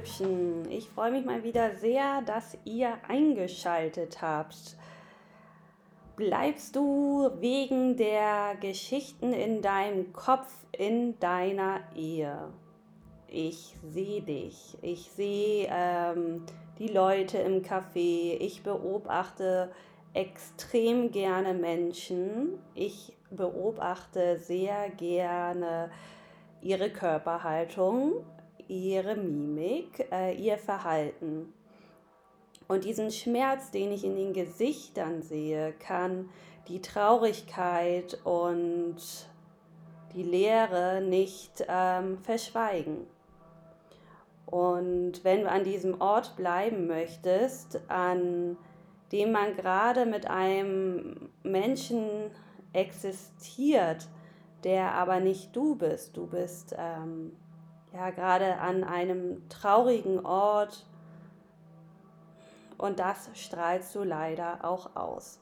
Hübschen, ich freue mich mal wieder sehr, dass ihr eingeschaltet habt. Bleibst du wegen der Geschichten in deinem Kopf in deiner Ehe? Ich sehe dich. Ich sehe ähm, die Leute im Café. Ich beobachte extrem gerne Menschen. Ich beobachte sehr gerne ihre Körperhaltung ihre Mimik, äh, ihr Verhalten. Und diesen Schmerz, den ich in den Gesichtern sehe, kann die Traurigkeit und die Leere nicht ähm, verschweigen. Und wenn du an diesem Ort bleiben möchtest, an dem man gerade mit einem Menschen existiert, der aber nicht du bist, du bist ähm, ja gerade an einem traurigen Ort und das strahlst du leider auch aus.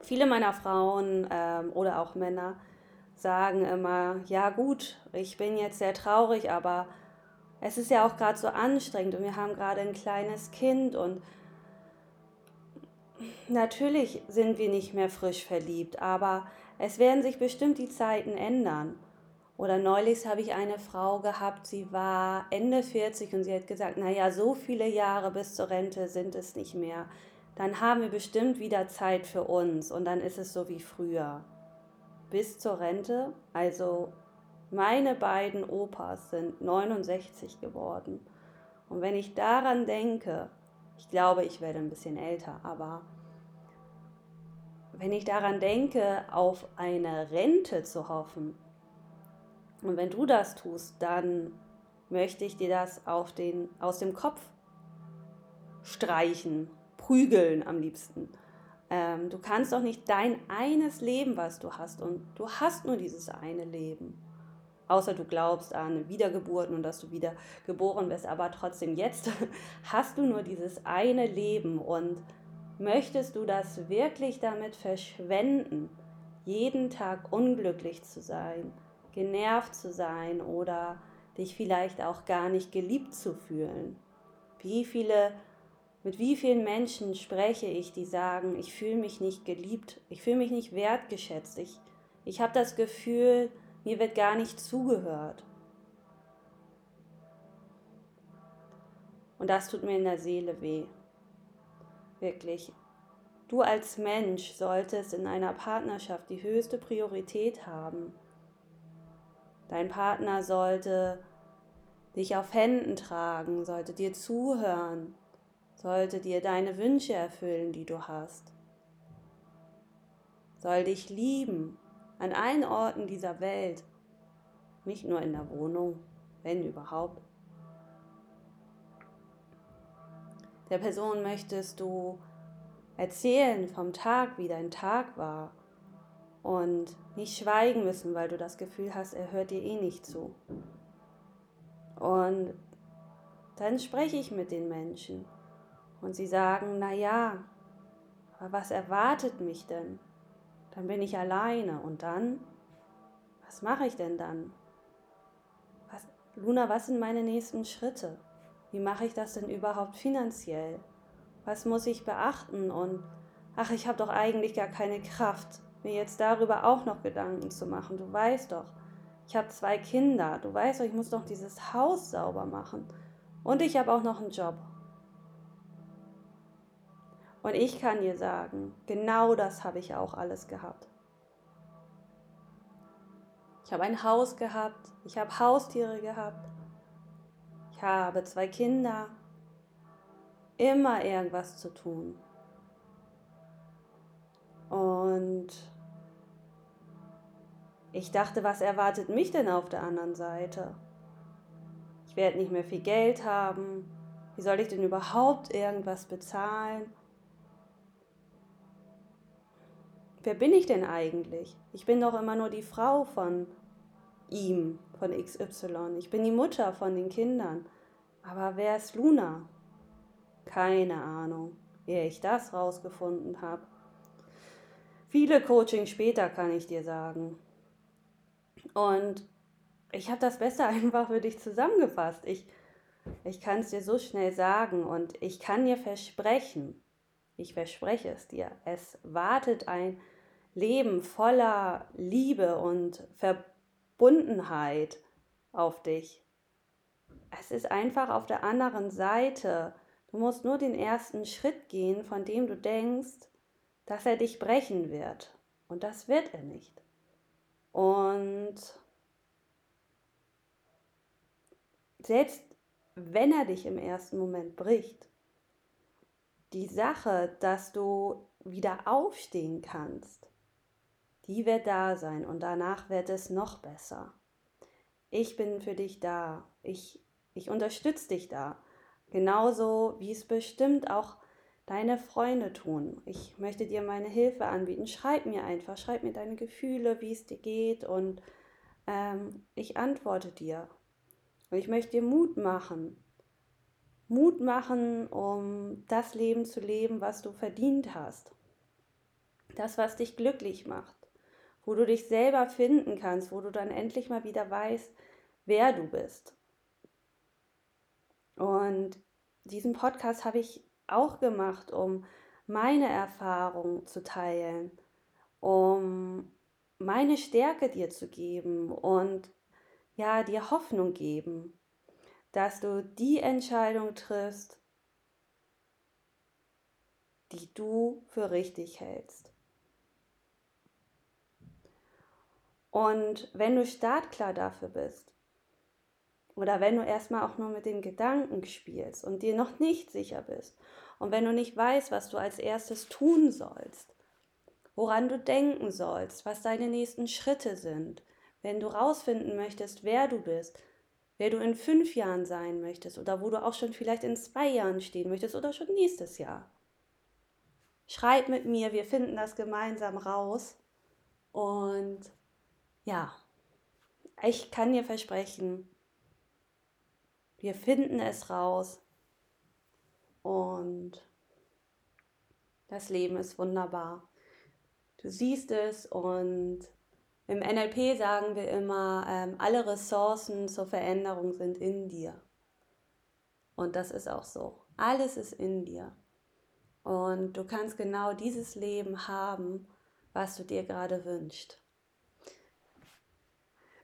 Viele meiner Frauen ähm, oder auch Männer sagen immer, ja gut, ich bin jetzt sehr traurig, aber es ist ja auch gerade so anstrengend und wir haben gerade ein kleines Kind und natürlich sind wir nicht mehr frisch verliebt, aber es werden sich bestimmt die Zeiten ändern. Oder neulich habe ich eine Frau gehabt, sie war Ende 40 und sie hat gesagt, naja, so viele Jahre bis zur Rente sind es nicht mehr. Dann haben wir bestimmt wieder Zeit für uns und dann ist es so wie früher. Bis zur Rente, also meine beiden Opas sind 69 geworden. Und wenn ich daran denke, ich glaube, ich werde ein bisschen älter, aber wenn ich daran denke, auf eine Rente zu hoffen, und wenn du das tust, dann möchte ich dir das auf den, aus dem Kopf streichen, prügeln am liebsten. Ähm, du kannst doch nicht dein eines Leben, was du hast, und du hast nur dieses eine Leben. Außer du glaubst an Wiedergeburten und dass du wieder geboren bist, aber trotzdem jetzt hast du nur dieses eine Leben und möchtest du das wirklich damit verschwenden, jeden Tag unglücklich zu sein? Genervt zu sein oder dich vielleicht auch gar nicht geliebt zu fühlen. Wie viele, mit wie vielen Menschen spreche ich, die sagen, ich fühle mich nicht geliebt, ich fühle mich nicht wertgeschätzt, ich, ich habe das Gefühl, mir wird gar nicht zugehört. Und das tut mir in der Seele weh. Wirklich. Du als Mensch solltest in einer Partnerschaft die höchste Priorität haben. Dein Partner sollte dich auf Händen tragen, sollte dir zuhören, sollte dir deine Wünsche erfüllen, die du hast. Soll dich lieben an allen Orten dieser Welt, nicht nur in der Wohnung, wenn überhaupt. Der Person möchtest du erzählen vom Tag, wie dein Tag war, und nicht schweigen müssen, weil du das Gefühl hast, er hört dir eh nicht zu. Und dann spreche ich mit den Menschen und sie sagen, na ja, aber was erwartet mich denn? Dann bin ich alleine und dann, was mache ich denn dann? Was, Luna, was sind meine nächsten Schritte? Wie mache ich das denn überhaupt finanziell? Was muss ich beachten? Und ach, ich habe doch eigentlich gar keine Kraft mir jetzt darüber auch noch Gedanken zu machen. Du weißt doch, ich habe zwei Kinder. Du weißt doch, ich muss doch dieses Haus sauber machen. Und ich habe auch noch einen Job. Und ich kann dir sagen, genau das habe ich auch alles gehabt. Ich habe ein Haus gehabt, ich habe Haustiere gehabt, ich habe zwei Kinder, immer irgendwas zu tun. Und ich dachte, was erwartet mich denn auf der anderen Seite? Ich werde nicht mehr viel Geld haben. Wie soll ich denn überhaupt irgendwas bezahlen? Wer bin ich denn eigentlich? Ich bin doch immer nur die Frau von ihm, von XY. Ich bin die Mutter von den Kindern. Aber wer ist Luna? Keine Ahnung, ehe ich das rausgefunden habe. Viele Coachings später kann ich dir sagen. Und ich habe das Beste einfach für dich zusammengefasst. Ich Ich kann es dir so schnell sagen und ich kann dir versprechen, ich verspreche es dir, es wartet ein Leben voller Liebe und Verbundenheit auf dich. Es ist einfach auf der anderen Seite. Du musst nur den ersten Schritt gehen, von dem du denkst, dass er dich brechen wird. Und das wird er nicht. Und selbst wenn er dich im ersten Moment bricht, die Sache, dass du wieder aufstehen kannst, die wird da sein und danach wird es noch besser. Ich bin für dich da. Ich, ich unterstütze dich da. Genauso wie es bestimmt auch deine Freunde tun. Ich möchte dir meine Hilfe anbieten. Schreib mir einfach, schreib mir deine Gefühle, wie es dir geht und ähm, ich antworte dir. Und ich möchte dir Mut machen. Mut machen, um das Leben zu leben, was du verdient hast. Das, was dich glücklich macht. Wo du dich selber finden kannst, wo du dann endlich mal wieder weißt, wer du bist. Und diesen Podcast habe ich auch gemacht, um meine Erfahrung zu teilen, um meine Stärke dir zu geben und ja, dir Hoffnung geben, dass du die Entscheidung triffst, die du für richtig hältst. Und wenn du startklar dafür bist, oder wenn du erstmal auch nur mit den Gedanken spielst und dir noch nicht sicher bist und wenn du nicht weißt, was du als erstes tun sollst, woran du denken sollst, was deine nächsten Schritte sind, wenn du rausfinden möchtest, wer du bist, wer du in fünf Jahren sein möchtest oder wo du auch schon vielleicht in zwei Jahren stehen möchtest oder schon nächstes Jahr. Schreib mit mir, wir finden das gemeinsam raus und ja, ich kann dir versprechen, wir finden es raus und das Leben ist wunderbar. Du siehst es und im NLP sagen wir immer, ähm, alle Ressourcen zur Veränderung sind in dir. Und das ist auch so. Alles ist in dir. Und du kannst genau dieses Leben haben, was du dir gerade wünschst.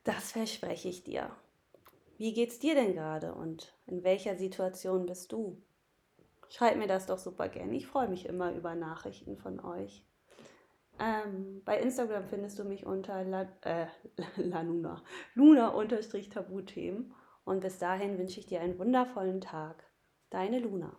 Das verspreche ich dir. Wie geht's dir denn gerade und in welcher Situation bist du? Schreib mir das doch super gerne. Ich freue mich immer über Nachrichten von euch. Ähm, bei Instagram findest du mich unter La, äh, Lanuna, Luna-Tabuthemen. Und bis dahin wünsche ich dir einen wundervollen Tag. Deine Luna.